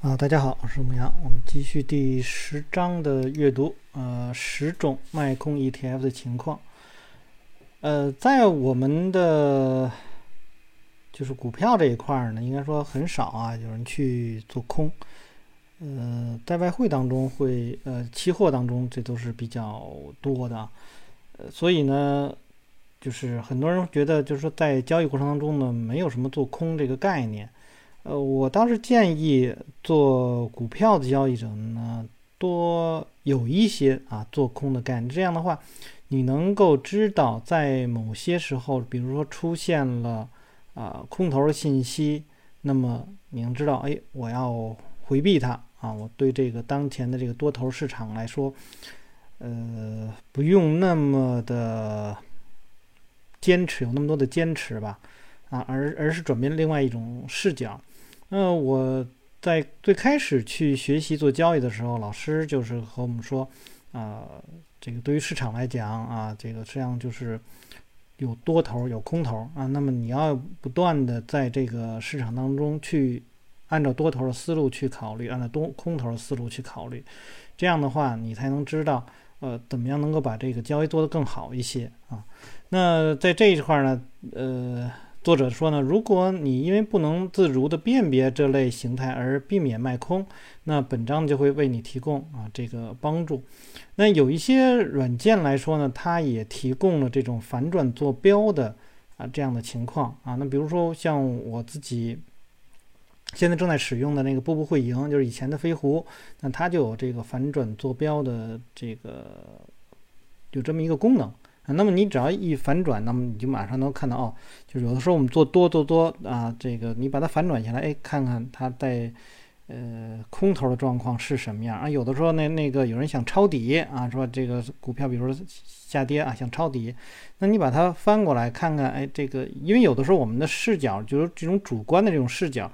啊，大家好，我是牧羊，我们继续第十章的阅读。呃，十种卖空 ETF 的情况。呃，在我们的就是股票这一块呢，应该说很少啊，有人去做空。呃，在外汇当中会，呃，期货当中这都是比较多的。呃，所以呢，就是很多人觉得，就是说在交易过程当中呢，没有什么做空这个概念。呃，我倒是建议做股票的交易者呢，多有一些啊做空的概念。这样的话，你能够知道在某些时候，比如说出现了啊空头的信息，那么你能知道，哎，我要回避它啊。我对这个当前的这个多头市场来说，呃，不用那么的坚持，有那么多的坚持吧，啊，而而是转变另外一种视角。那我在最开始去学习做交易的时候，老师就是和我们说，啊，这个对于市场来讲啊，这个实际上就是有多头有空头啊，那么你要不断的在这个市场当中去按照多头的思路去考虑，按照多空头的思路去考虑，这样的话你才能知道，呃，怎么样能够把这个交易做得更好一些啊。那在这一块呢，呃。作者说呢，如果你因为不能自如的辨别这类形态而避免卖空，那本章就会为你提供啊这个帮助。那有一些软件来说呢，它也提供了这种反转坐标的啊这样的情况啊。那比如说像我自己现在正在使用的那个步步会赢，就是以前的飞狐，那它就有这个反转坐标的这个有这么一个功能。那么你只要一反转，那么你就马上能看到哦，就是有的时候我们做多做多啊，这个你把它反转下来，哎，看看它在呃空头的状况是什么样啊？有的时候那那个有人想抄底啊，说这个股票比如说下跌啊，想抄底，那你把它翻过来看看，哎，这个因为有的时候我们的视角就是这种主观的这种视角，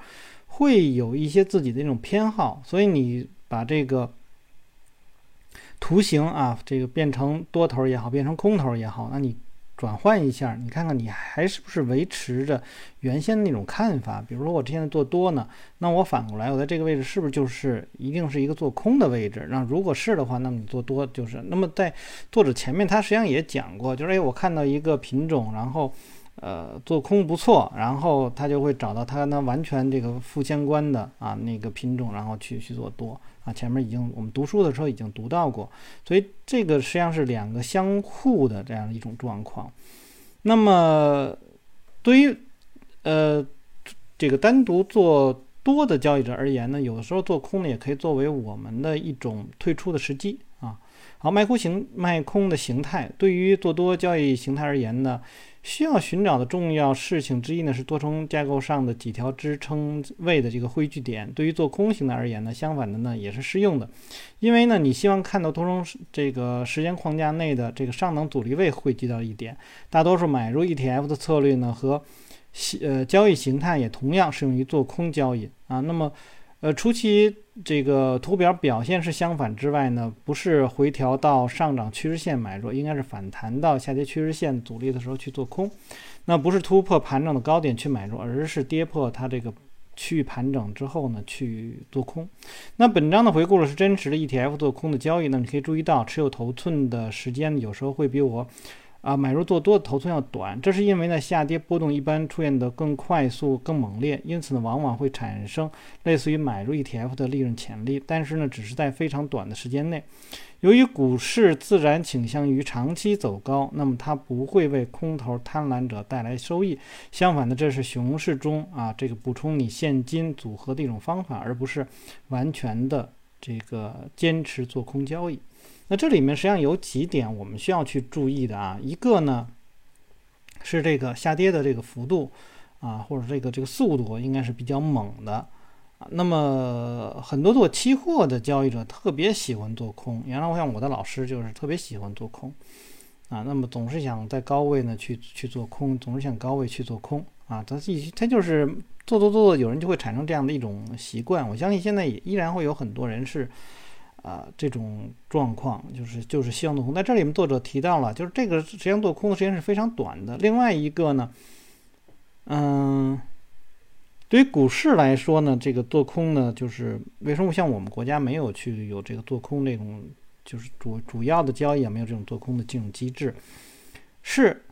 会有一些自己的那种偏好，所以你把这个。图形啊，这个变成多头也好，变成空头也好，那你转换一下，你看看你还是不是维持着原先那种看法？比如说我现在做多呢，那我反过来，我在这个位置是不是就是一定是一个做空的位置？那如果是的话，那么你做多就是。那么在作者前面他实际上也讲过，就是哎，我看到一个品种，然后。呃，做空不错，然后他就会找到他呢完全这个负相关的啊那个品种，然后去去做多啊。前面已经我们读书的时候已经读到过，所以这个实际上是两个相互的这样一种状况。那么对于呃这个单独做多的交易者而言呢，有的时候做空呢也可以作为我们的一种退出的时机啊。好，卖空形卖空的形态对于做多交易形态而言呢。需要寻找的重要事情之一呢，是多重架构上的几条支撑位的这个汇聚点。对于做空型的而言呢，相反的呢也是适用的，因为呢，你希望看到多重这个时间框架内的这个上等阻力位汇聚到一点。大多数买入 ETF 的策略呢和呃交易形态也同样适用于做空交易啊。那么。呃，除其这个图表表现是相反之外呢，不是回调到上涨趋势线买入，应该是反弹到下跌趋势线阻力的时候去做空。那不是突破盘整的高点去买入，而是跌破它这个区域盘整之后呢去做空。那本章的回顾了是真实的 ETF 做空的交易，那你可以注意到持有头寸的时间有时候会比我。啊，买入做多的头寸要短，这是因为呢，下跌波动一般出现的更快速、更猛烈，因此呢，往往会产生类似于买入 ETF 的利润潜力，但是呢，只是在非常短的时间内。由于股市自然倾向于长期走高，那么它不会为空头贪婪者带来收益。相反的，这是熊市中啊，这个补充你现金组合的一种方法，而不是完全的这个坚持做空交易。那这里面实际上有几点我们需要去注意的啊，一个呢是这个下跌的这个幅度啊，或者这个这个速度应该是比较猛的啊。那么很多做期货的交易者特别喜欢做空，原来我想我的老师就是特别喜欢做空啊，那么总是想在高位呢去去做空，总是想高位去做空啊，他一他就是做做做做，有人就会产生这样的一种习惯。我相信现在也依然会有很多人是。啊，这种状况就是就是希望做空，在这里面作者提到了，就是这个实际上做空的时间是非常短的。另外一个呢，嗯，对于股市来说呢，这个做空呢，就是为什么像我们国家没有去有这个做空这种，就是主主要的交易也没有这种做空的这种机制，是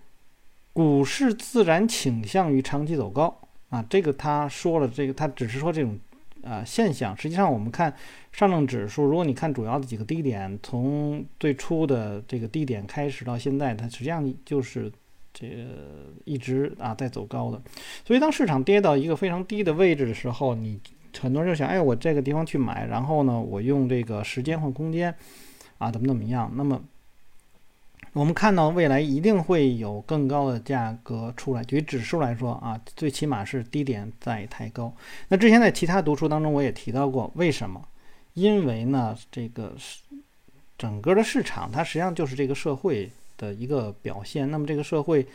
股市自然倾向于长期走高啊。这个他说了，这个他只是说这种啊现象。实际上我们看上证指数，如果你看主要的几个低点，从最初的这个低点开始到现在，它实际上就是。这个一直啊在走高的，所以当市场跌到一个非常低的位置的时候，你很多人就想，哎，我这个地方去买，然后呢，我用这个时间换空间，啊，怎么怎么样？那么我们看到未来一定会有更高的价格出来。对于指数来说啊，最起码是低点在抬高。那之前在其他读书当中我也提到过，为什么？因为呢，这个是整个的市场它实际上就是这个社会。的一个表现。那么，这个社会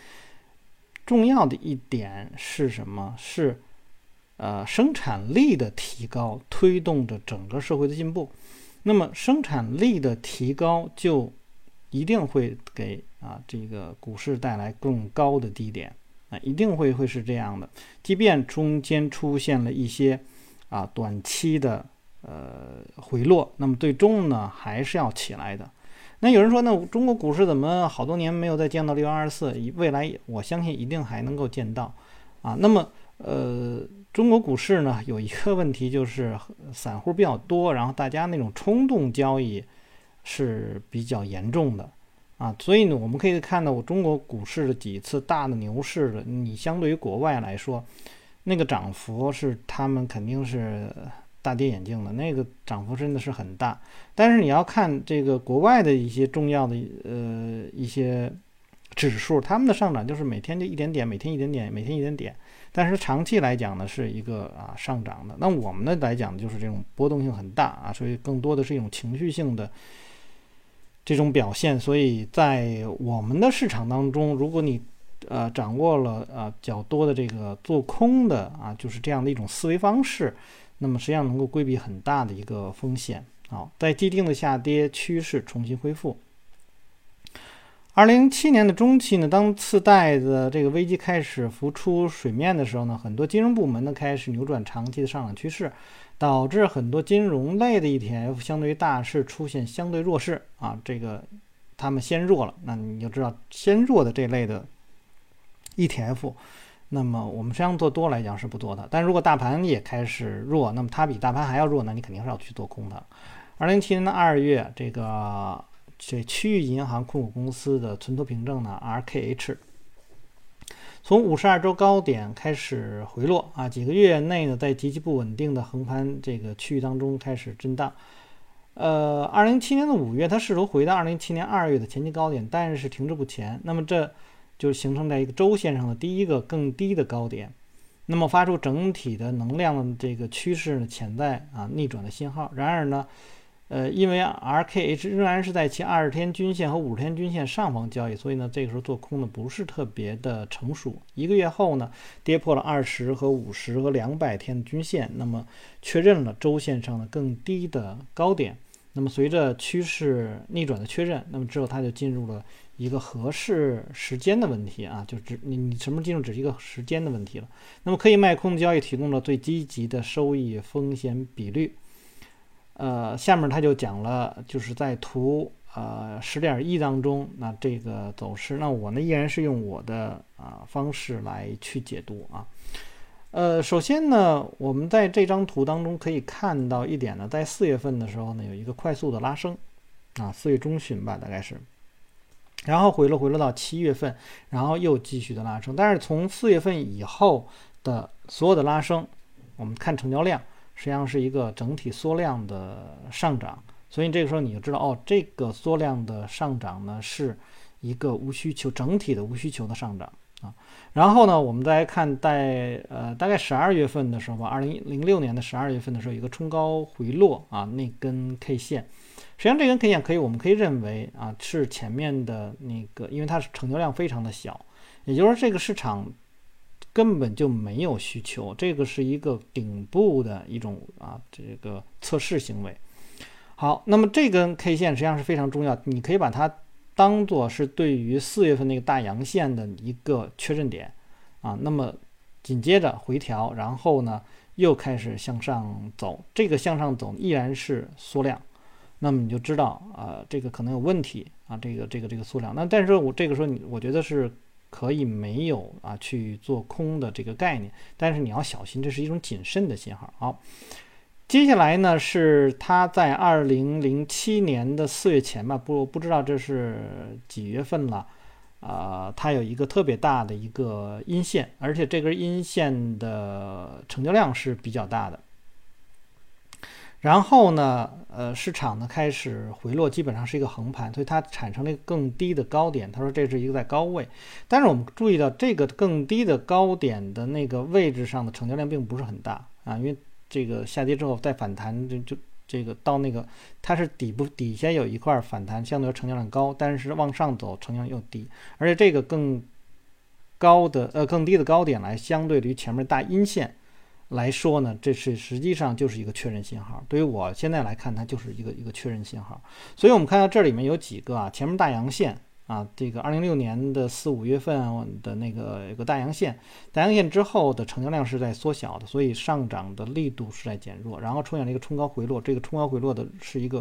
重要的一点是什么？是呃生产力的提高，推动着整个社会的进步。那么，生产力的提高就一定会给啊这个股市带来更高的低点啊，一定会会是这样的。即便中间出现了一些啊短期的呃回落，那么最终呢还是要起来的。那有人说，那中国股市怎么好多年没有再见到六幺二四？未来我相信一定还能够见到，啊，那么呃，中国股市呢有一个问题就是散户比较多，然后大家那种冲动交易是比较严重的，啊，所以呢我们可以看到我中国股市的几次大的牛市的，你相对于国外来说，那个涨幅是他们肯定是。大跌眼镜的那个涨幅真的是很大，但是你要看这个国外的一些重要的呃一些指数，他们的上涨就是每天就一点点，每天一点点，每天一点点，但是长期来讲呢是一个啊上涨的。那我们呢来讲就是这种波动性很大啊，所以更多的是一种情绪性的这种表现。所以在我们的市场当中，如果你呃掌握了呃较多的这个做空的啊，就是这样的一种思维方式。那么实际上能够规避很大的一个风险。好，在既定的下跌趋势重新恢复。二零零七年的中期呢，当次贷的这个危机开始浮出水面的时候呢，很多金融部门呢开始扭转长期的上涨趋势，导致很多金融类的 ETF 相对于大势出现相对弱势啊。这个他们先弱了，那你就知道先弱的这类的 ETF。那么我们实际上做多来讲是不多的，但如果大盘也开始弱，那么它比大盘还要弱，那你肯定是要去做空的。二零一七年的二月，这个这区域银行控股公司的存托凭证呢，RKH，从五十二周高点开始回落啊，几个月内呢，在极其不稳定的横盘这个区域当中开始震荡。呃，二零一七年的五月，它试图回到二零一七年二月的前期高点，但是停滞不前。那么这。就形成在一个周线上的第一个更低的高点，那么发出整体的能量的这个趋势呢潜在啊逆转的信号。然而呢，呃，因为 RKH 仍然是在其二十天均线和五十天均线上方交易，所以呢，这个时候做空呢不是特别的成熟。一个月后呢，跌破了二十和五十和两百天的均线，那么确认了周线上的更低的高点。那么随着趋势逆转的确认，那么之后它就进入了。一个合适时间的问题啊，就只你你什么时候进入只是一个时间的问题了。那么可以卖空的交易提供了最积极的收益风险比率。呃，下面他就讲了，就是在图呃十点一当中，那这个走势，那我呢依然是用我的啊方式来去解读啊。呃，首先呢，我们在这张图当中可以看到一点呢，在四月份的时候呢，有一个快速的拉升啊，四月中旬吧，大概是。然后回落回落到七月份，然后又继续的拉升。但是从四月份以后的所有的拉升，我们看成交量，实际上是一个整体缩量的上涨。所以这个时候你就知道，哦，这个缩量的上涨呢，是一个无需求整体的无需求的上涨啊。然后呢，我们再来看在呃大概十二月份的时候吧，二零零六年的十二月份的时候，一个冲高回落啊，那根 K 线。实际上，这根 K 线可以，我们可以认为啊，是前面的那个，因为它是成交量非常的小，也就是说，这个市场根本就没有需求，这个是一个顶部的一种啊，这个测试行为。好，那么这根 K 线实际上是非常重要，你可以把它当做是对于四月份那个大阳线的一个确认点啊。那么紧接着回调，然后呢又开始向上走，这个向上走依然是缩量，那么你就知道啊，这个可能有问题啊，这个这个这个缩量。那但是我这个时候你我觉得是可以没有啊去做空的这个概念，但是你要小心，这是一种谨慎的信号。好，接下来呢是它在二零零七年的四月前吧，不不知道这是几月份了。啊，它有一个特别大的一个阴线，而且这根阴线的成交量是比较大的。然后呢，呃，市场呢开始回落，基本上是一个横盘，所以它产生了一个更低的高点。他说这是一个在高位，但是我们注意到这个更低的高点的那个位置上的成交量并不是很大啊，因为这个下跌之后再反弹就就。这个到那个，它是底部底下有一块反弹，相对成交量高，但是往上走成交量又低，而且这个更高的呃更低的高点来，相对于前面大阴线来说呢，这是实际上就是一个确认信号。对于我现在来看，它就是一个一个确认信号。所以我们看到这里面有几个啊，前面大阳线。啊，这个二零六年的四五月份的那个有个大阳线，大阳线之后的成交量是在缩小的，所以上涨的力度是在减弱，然后出现了一个冲高回落。这个冲高回落的是一个，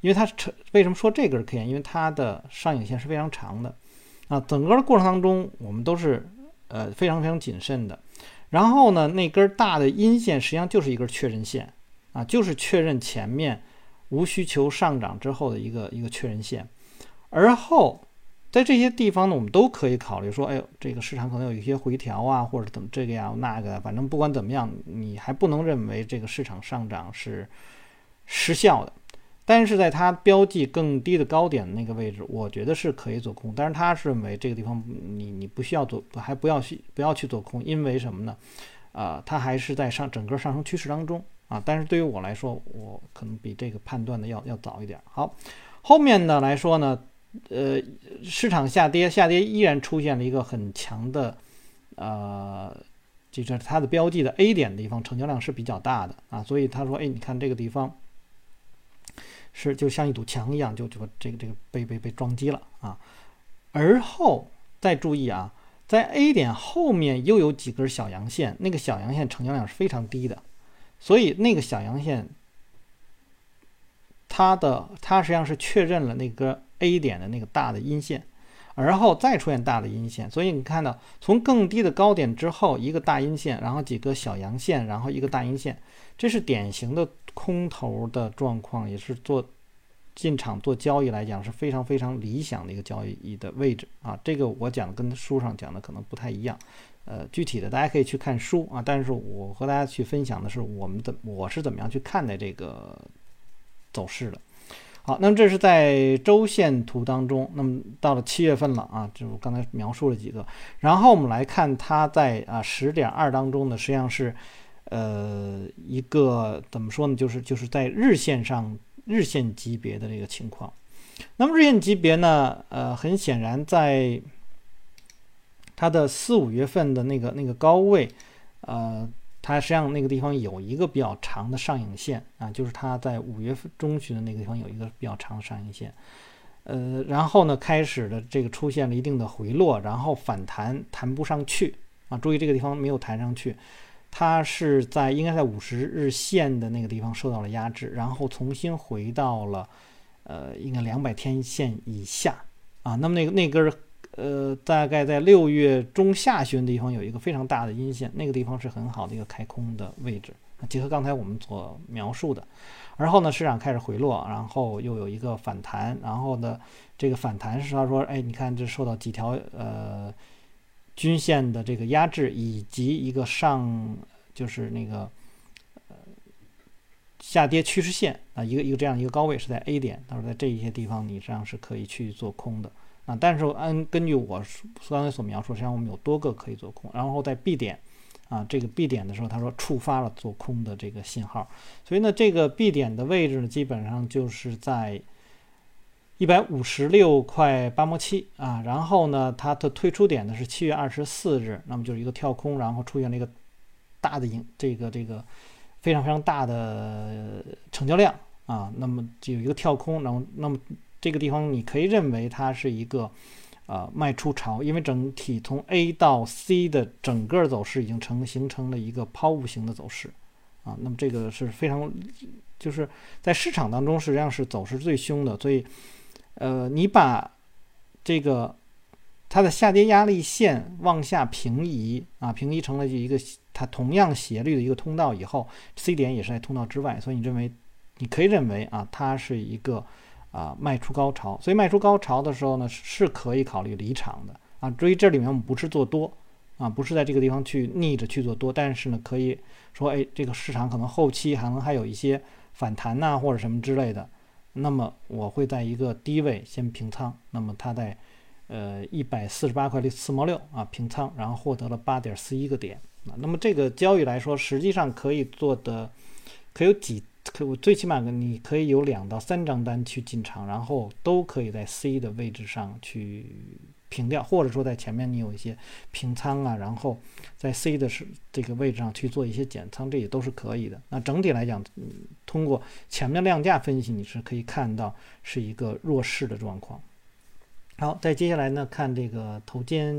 因为它是为什么说这根 K 线？因为它的上影线是非常长的啊。整个的过程当中，我们都是呃非常非常谨慎的。然后呢，那根大的阴线实际上就是一根确认线啊，就是确认前面无需求上涨之后的一个一个确认线，而后。在这些地方呢，我们都可以考虑说，哎呦，这个市场可能有一些回调啊，或者怎么这个呀那个，反正不管怎么样，你还不能认为这个市场上涨是失效的。但是在它标记更低的高点那个位置，我觉得是可以做空。但是他是认为这个地方你你不需要做，还不要去不要去做空，因为什么呢？啊，它还是在上整个上升趋势当中啊。但是对于我来说，我可能比这个判断的要要早一点。好，后面呢来说呢。呃，市场下跌，下跌依然出现了一个很强的，呃，就是它的标记的 A 点的地方成交量是比较大的啊，所以他说，哎，你看这个地方是就像一堵墙一样，就就这个这个被被被撞击了啊。而后再注意啊，在 A 点后面又有几根小阳线，那个小阳线成交量是非常低的，所以那个小阳线它的它实际上是确认了那根。A 点的那个大的阴线，而后再出现大的阴线，所以你看到从更低的高点之后一个大阴线，然后几个小阳线，然后一个大阴线，这是典型的空头的状况，也是做进场做交易来讲是非常非常理想的一个交易的位置啊。这个我讲的跟书上讲的可能不太一样，呃，具体的大家可以去看书啊。但是我和大家去分享的是我们的我是怎么样去看待这个走势的。好，那么这是在周线图当中，那么到了七月份了啊，就我刚才描述了几个，然后我们来看它在啊十点二当中呢，实际上是，呃，一个怎么说呢，就是就是在日线上日线级别的这个情况，那么日线级别呢，呃，很显然在它的四五月份的那个那个高位，呃。它实际上那个地方有一个比较长的上影线啊，就是它在五月份中旬的那个地方有一个比较长的上影线，呃，然后呢开始的这个出现了一定的回落，然后反弹弹不上去啊，注意这个地方没有弹上去，它是在应该在五十日线的那个地方受到了压制，然后重新回到了呃应该两百天线以下啊，那么那个那根。呃，大概在六月中下旬的地方有一个非常大的阴线，那个地方是很好的一个开空的位置。结合刚才我们所描述的，而后呢，市场开始回落，然后又有一个反弹，然后呢，这个反弹是他说，哎，你看这受到几条呃均线的这个压制，以及一个上就是那个呃下跌趋势线啊，一个一个这样一个高位是在 A 点，他说在这一些地方你实际上是可以去做空的。啊，但是按根据我刚才所描述，实际上我们有多个可以做空，然后在 B 点，啊，这个 B 点的时候，他说触发了做空的这个信号，所以呢，这个 B 点的位置呢，基本上就是在一百五十六块八毛七啊，然后呢，它的退出点呢是七月二十四日，那么就是一个跳空，然后出现了一个大的影，这个这个非常非常大的成交量啊，那么就有一个跳空，然后那么。这个地方你可以认为它是一个，呃卖出潮，因为整体从 A 到 C 的整个走势已经成形成了一个抛物型的走势啊。那么这个是非常就是在市场当中实际上是走势最凶的，所以呃你把这个。它的下跌压力线往下平移啊，平移成了一个它同样斜率的一个通道以后，C 点也是在通道之外，所以你认为你可以认为啊，它是一个啊卖出高潮，所以卖出高潮的时候呢，是可以考虑离场的啊。至于这里面我们不是做多啊，不是在这个地方去逆着去做多，但是呢，可以说哎，这个市场可能后期可能还有一些反弹呐或者什么之类的，那么我会在一个低位先平仓，那么它在。呃，一百四十八块四毛六啊，平仓，然后获得了八点四一个点啊。那么这个交易来说，实际上可以做的，可有几，可我最起码你可以有两到三张单去进场，然后都可以在 C 的位置上去平掉，或者说在前面你有一些平仓啊，然后在 C 的是这个位置上去做一些减仓，这也都是可以的。那整体来讲，通过前面量价分析，你是可以看到是一个弱势的状况。好，再接下来呢，看这个头肩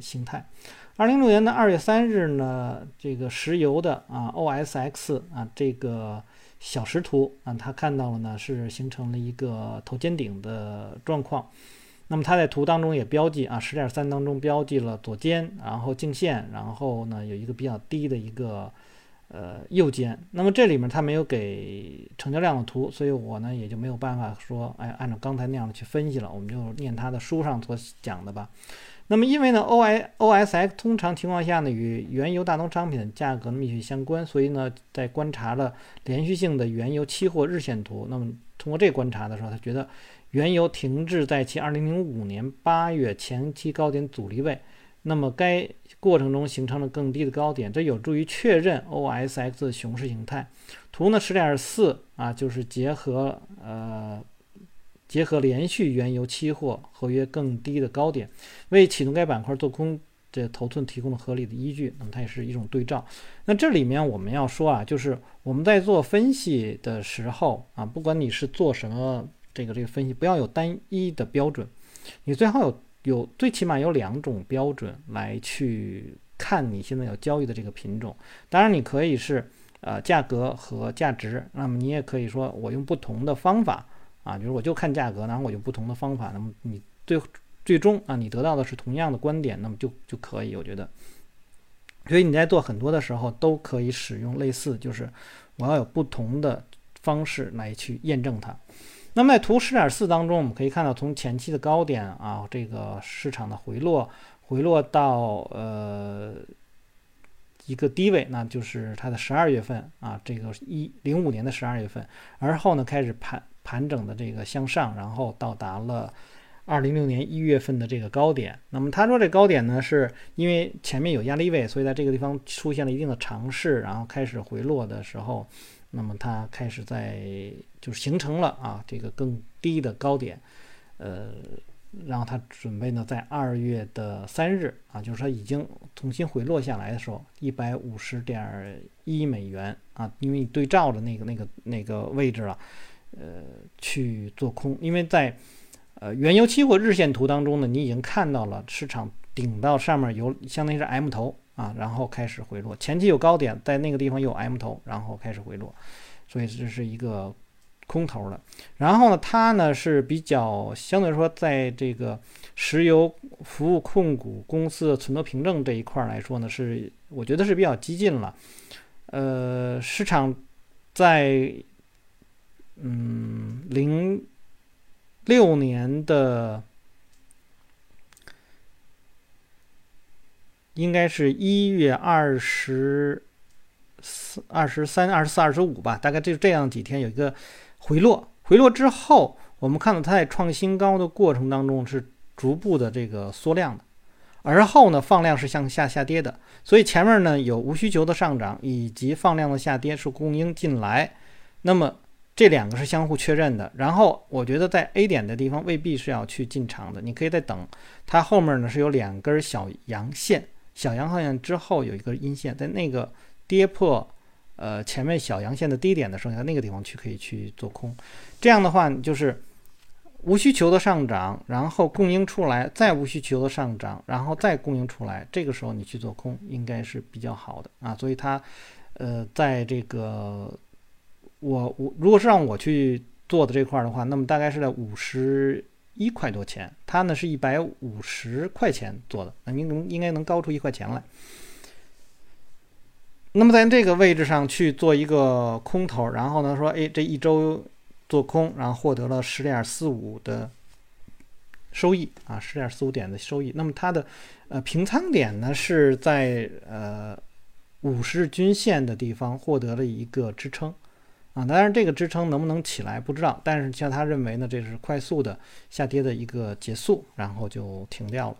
形态。二零六年的二月三日呢，这个石油的啊 OSX 啊这个小时图啊，他看到了呢是形成了一个头肩顶的状况。那么他在图当中也标记啊十点三当中标记了左肩，然后颈线，然后呢有一个比较低的一个。呃，右肩，那么这里面他没有给成交量的图，所以我呢也就没有办法说，哎，按照刚才那样的去分析了，我们就念他的书上所讲的吧。那么因为呢，O I O S X 通常情况下呢与原油大宗商品价格密切相关，所以呢在观察了连续性的原油期货日线图，那么通过这观察的时候，他觉得原油停滞在其2005年8月前期高点阻力位。那么该过程中形成了更低的高点，这有助于确认 OSX 的熊市形态。图呢十点四啊，就是结合呃结合连续原油期货合约更低的高点，为启动该板块做空的头寸提供了合理的依据。那么它也是一种对照。那这里面我们要说啊，就是我们在做分析的时候啊，不管你是做什么这个这个分析，不要有单一的标准，你最好有。有最起码有两种标准来去看你现在要交易的这个品种，当然你可以是呃价格和价值，那么你也可以说我用不同的方法啊，比如我就看价格，然后我就不同的方法，那么你最最终啊你得到的是同样的观点，那么就就可以，我觉得，所以你在做很多的时候都可以使用类似，就是我要有不同的方式来去验证它。那么在图十点四当中，我们可以看到，从前期的高点啊，这个市场的回落，回落到呃一个低位，那就是它的十二月份啊，这个一零五年的十二月份，而后呢开始盘盘整的这个向上，然后到达了二零六年一月份的这个高点。那么他说这高点呢，是因为前面有压力位，所以在这个地方出现了一定的尝试，然后开始回落的时候。那么它开始在就是形成了啊这个更低的高点，呃，然后它准备呢在二月的三日啊，就是说已经重新回落下来的时候，一百五十点一美元啊，因为你对照着那个那个那个位置了，呃，去做空，因为在呃原油期货日线图当中呢，你已经看到了市场顶到上面有相当于是 M 头。啊，然后开始回落，前期有高点，在那个地方有 M 头，然后开始回落，所以这是一个空头的。然后呢，它呢是比较相对来说，在这个石油服务控股公司的存托凭证这一块来说呢，是我觉得是比较激进了。呃，市场在嗯零六年的。应该是一月二十四、二十三、二十四、二十五吧，大概就这样几天有一个回落。回落之后，我们看到它在创新高的过程当中是逐步的这个缩量的，而后呢放量是向下下跌的。所以前面呢有无需求的上涨以及放量的下跌是供应进来，那么这两个是相互确认的。然后我觉得在 A 点的地方未必是要去进场的，你可以再等。它后面呢是有两根小阳线。小阳线之后有一个阴线，在那个跌破呃前面小阳线的低点的时候，在那个地方去可以去做空。这样的话，就是无需求的上涨，然后供应出来，再无需求的上涨，然后再供应出来，这个时候你去做空应该是比较好的啊。所以它，呃，在这个我我如果是让我去做的这块的话，那么大概是在五十一块多钱，它呢是一百五十块钱做的，那您能应该能高出一块钱来。那么在这个位置上去做一个空头，然后呢说，哎，这一周。做空，然后获得了十点四五的收益啊，十点四五点的收益。那么它的呃平仓点呢是在呃五十日均线的地方获得了一个支撑啊，当然这个支撑能不能起来不知道，但是像他认为呢，这是快速的下跌的一个结束，然后就停掉了。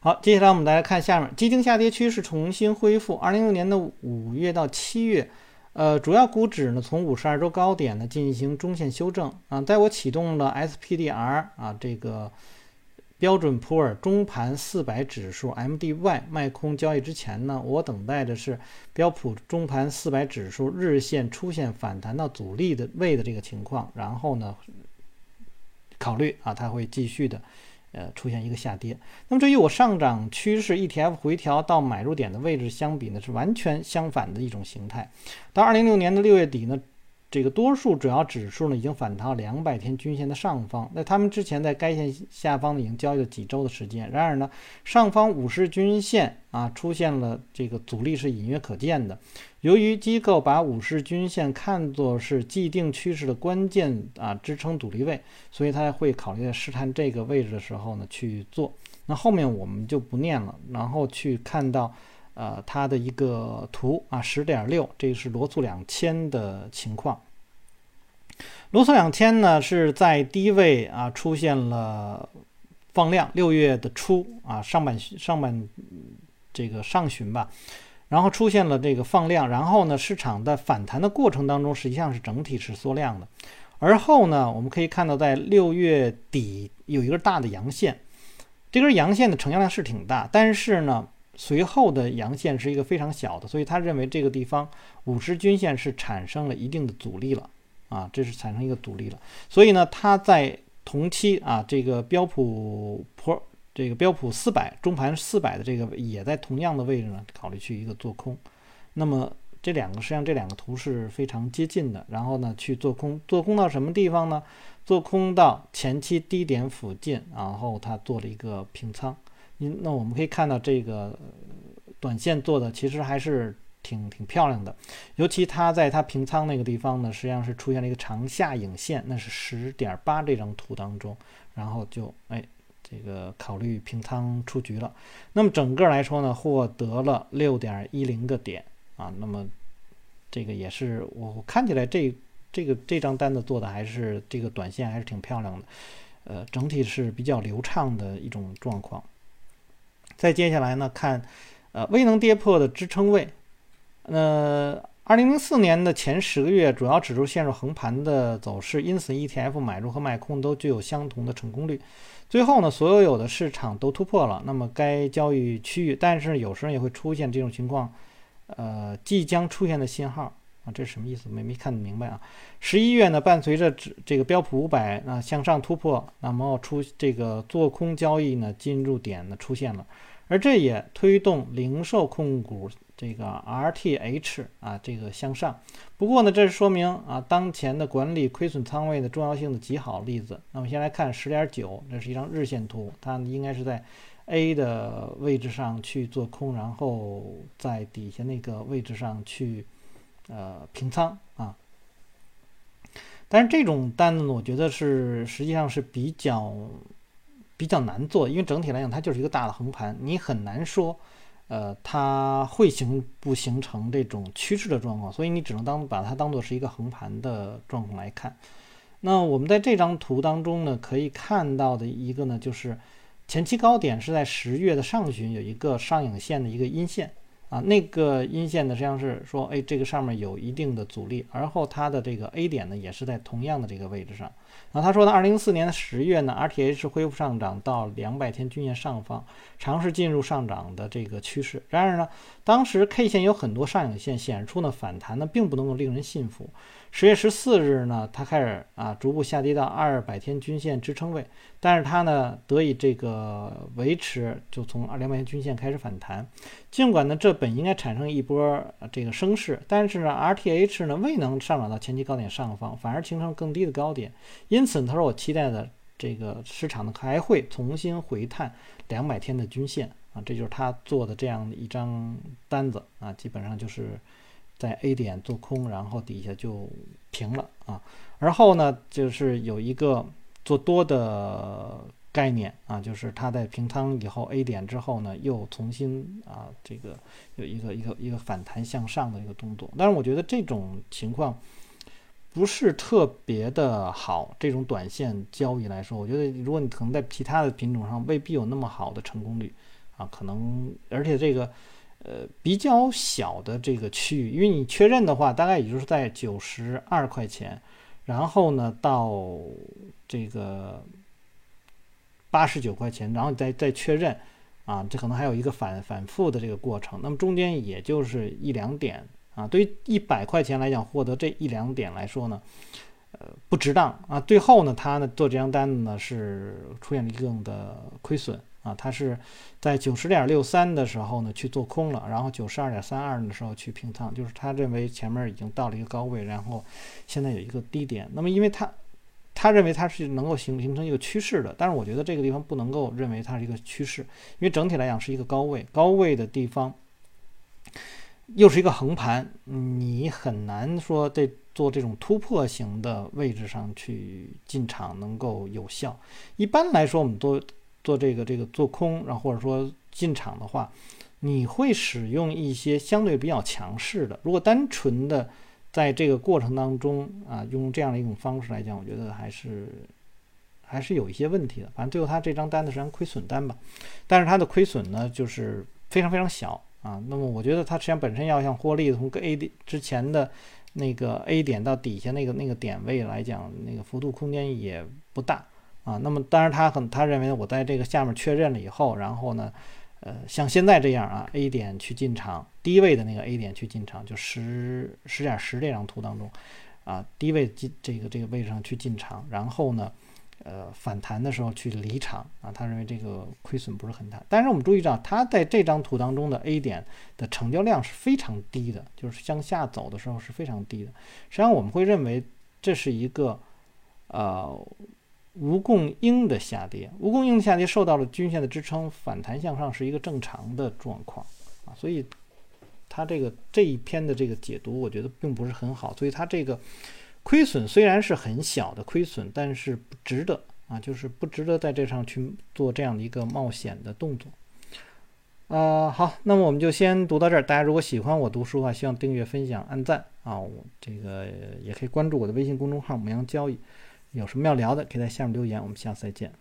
好，接下来我们来看下面，基金下跌趋势重新恢复。二零一六年的五月到七月。呃，主要股指呢从五十二周高点呢进行中线修正啊，在我启动了 SPDR 啊这个标准普尔中盘四百指数 MDY 卖空交易之前呢，我等待的是标普中盘四百指数日线出现反弹到阻力的位的这个情况，然后呢考虑啊它会继续的。呃，出现一个下跌。那么，这与我上涨趋势 ETF 回调到买入点的位置相比呢，是完全相反的一种形态。到二零六年的六月底呢。这个多数主要指数呢已经反弹到两百天均线的上方，那他们之前在该线下方呢已经交易了几周的时间。然而呢，上方五十均线啊出现了这个阻力是隐约可见的。由于机构把五十均线看作是既定趋势的关键啊支撑阻力位，所以他会考虑在试探这个位置的时候呢去做。那后面我们就不念了，然后去看到。呃，它的一个图啊，十点六，这个是罗素两千的情况。罗素两千呢是在低位啊出现了放量，六月的初啊上半上半这个上旬吧，然后出现了这个放量，然后呢市场的反弹的过程当中实际上是整体是缩量的，而后呢我们可以看到在六月底有一个大的阳线，这根阳线的成交量是挺大，但是呢。随后的阳线是一个非常小的，所以他认为这个地方五十均线是产生了一定的阻力了啊，这是产生一个阻力了。所以呢，他在同期啊，这个标普普这个标普四百中盘四百的这个也在同样的位置呢，考虑去一个做空。那么这两个实际上这两个图是非常接近的，然后呢去做空，做空到什么地方呢？做空到前期低点附近，然后他做了一个平仓。您那我们可以看到这个短线做的其实还是挺挺漂亮的，尤其它在它平仓那个地方呢，实际上是出现了一个长下影线，那是十点八这张图当中，然后就哎这个考虑平仓出局了。那么整个来说呢，获得了六点一零个点啊，那么这个也是我看起来这这个这张单子做的还是这个短线还是挺漂亮的，呃，整体是比较流畅的一种状况。再接下来呢，看，呃，未能跌破的支撑位。那二零零四年的前十个月，主要指数陷入横盘的走势，因此 ETF 买入和卖空都具有相同的成功率。最后呢，所有的市场都突破了，那么该交易区域，但是有时候也会出现这种情况，呃，即将出现的信号啊，这是什么意思？没没看明白啊。十一月呢，伴随着指这个标普五百啊向上突破，那么出这个做空交易呢进入点呢出现了。而这也推动零售控股这个 RTH 啊这个向上。不过呢，这是说明啊当前的管理亏损仓位的重要性的极好例子。那么先来看十点九，这是一张日线图，它应该是在 A 的位置上去做空，然后在底下那个位置上去呃平仓啊。但是这种单子呢，我觉得是实际上是比较。比较难做，因为整体来讲，它就是一个大的横盘，你很难说，呃，它会形不形成这种趋势的状况，所以你只能当把它当做是一个横盘的状况来看。那我们在这张图当中呢，可以看到的一个呢，就是前期高点是在十月的上旬有一个上影线的一个阴线啊，那个阴线呢，实际上是说，哎，这个上面有一定的阻力，而后它的这个 A 点呢，也是在同样的这个位置上。然后他说呢，二零一四年的十月呢，RTH 恢复上涨到两百天均线上方，尝试进入上涨的这个趋势。然而呢，当时 K 线有很多上影线，显示出呢反弹呢并不能够令人信服。十月十四日呢，它开始啊逐步下跌到二百天均线支撑位，但是它呢得以这个维持，就从二两百天均线开始反弹。尽管呢这本应该产生一波这个升势，但是呢 RTH 呢未能上涨到前期高点上方，反而形成更低的高点。因此他说我期待的这个市场呢还会重新回探两百天的均线啊，这就是他做的这样的一张单子啊，基本上就是。在 A 点做空，然后底下就平了啊。而后呢，就是有一个做多的概念啊，就是它在平仓以后 A 点之后呢，又重新啊这个有一个一个一个反弹向上的一个动作。但是我觉得这种情况不是特别的好。这种短线交易来说，我觉得如果你可能在其他的品种上未必有那么好的成功率啊，可能而且这个。呃，比较小的这个区域，因为你确认的话，大概也就是在九十二块钱，然后呢到这个八十九块钱，然后再再确认，啊，这可能还有一个反反复的这个过程。那么中间也就是一两点啊，对于一百块钱来讲，获得这一两点来说呢，呃，不值当啊。最后呢，他呢做这张单子呢是出现了一定的亏损。啊，它是在九十点六三的时候呢去做空了，然后九十二点三二的时候去平仓，就是他认为前面已经到了一个高位，然后现在有一个低点。那么，因为他他认为它是能够形形成一个趋势的，但是我觉得这个地方不能够认为它是一个趋势，因为整体来讲是一个高位，高位的地方又是一个横盘，你很难说在做这种突破型的位置上去进场能够有效。一般来说，我们都。做这个这个做空，然后或者说进场的话，你会使用一些相对比较强势的。如果单纯的在这个过程当中啊，用这样的一种方式来讲，我觉得还是还是有一些问题的。反正最后他这张单子是张亏损单吧，但是它的亏损呢就是非常非常小啊。那么我觉得它实际上本身要像获利从 A 点之前的那个 A 点到底下那个那个点位来讲，那个幅度空间也不大。啊，那么当然他很他认为我在这个下面确认了以后，然后呢，呃，像现在这样啊，A 点去进场，低位的那个 A 点去进场，就十十点十这张图当中，啊，低位进这个这个位置上去进场，然后呢，呃，反弹的时候去离场啊，他认为这个亏损不是很大。但是我们注意到，他在这张图当中的 A 点的成交量是非常低的，就是向下走的时候是非常低的。实际上我们会认为这是一个，呃。无供应的下跌，无供应的下跌受到了均线的支撑，反弹向上是一个正常的状况啊，所以它这个这一篇的这个解读，我觉得并不是很好。所以它这个亏损虽然是很小的亏损，但是不值得啊，就是不值得在这上去做这样的一个冒险的动作。呃，好，那么我们就先读到这儿。大家如果喜欢我读书的话，希望订阅、分享、按赞啊，我这个也可以关注我的微信公众号“牧羊交易”。有什么要聊的，可以在下面留言。我们下次再见。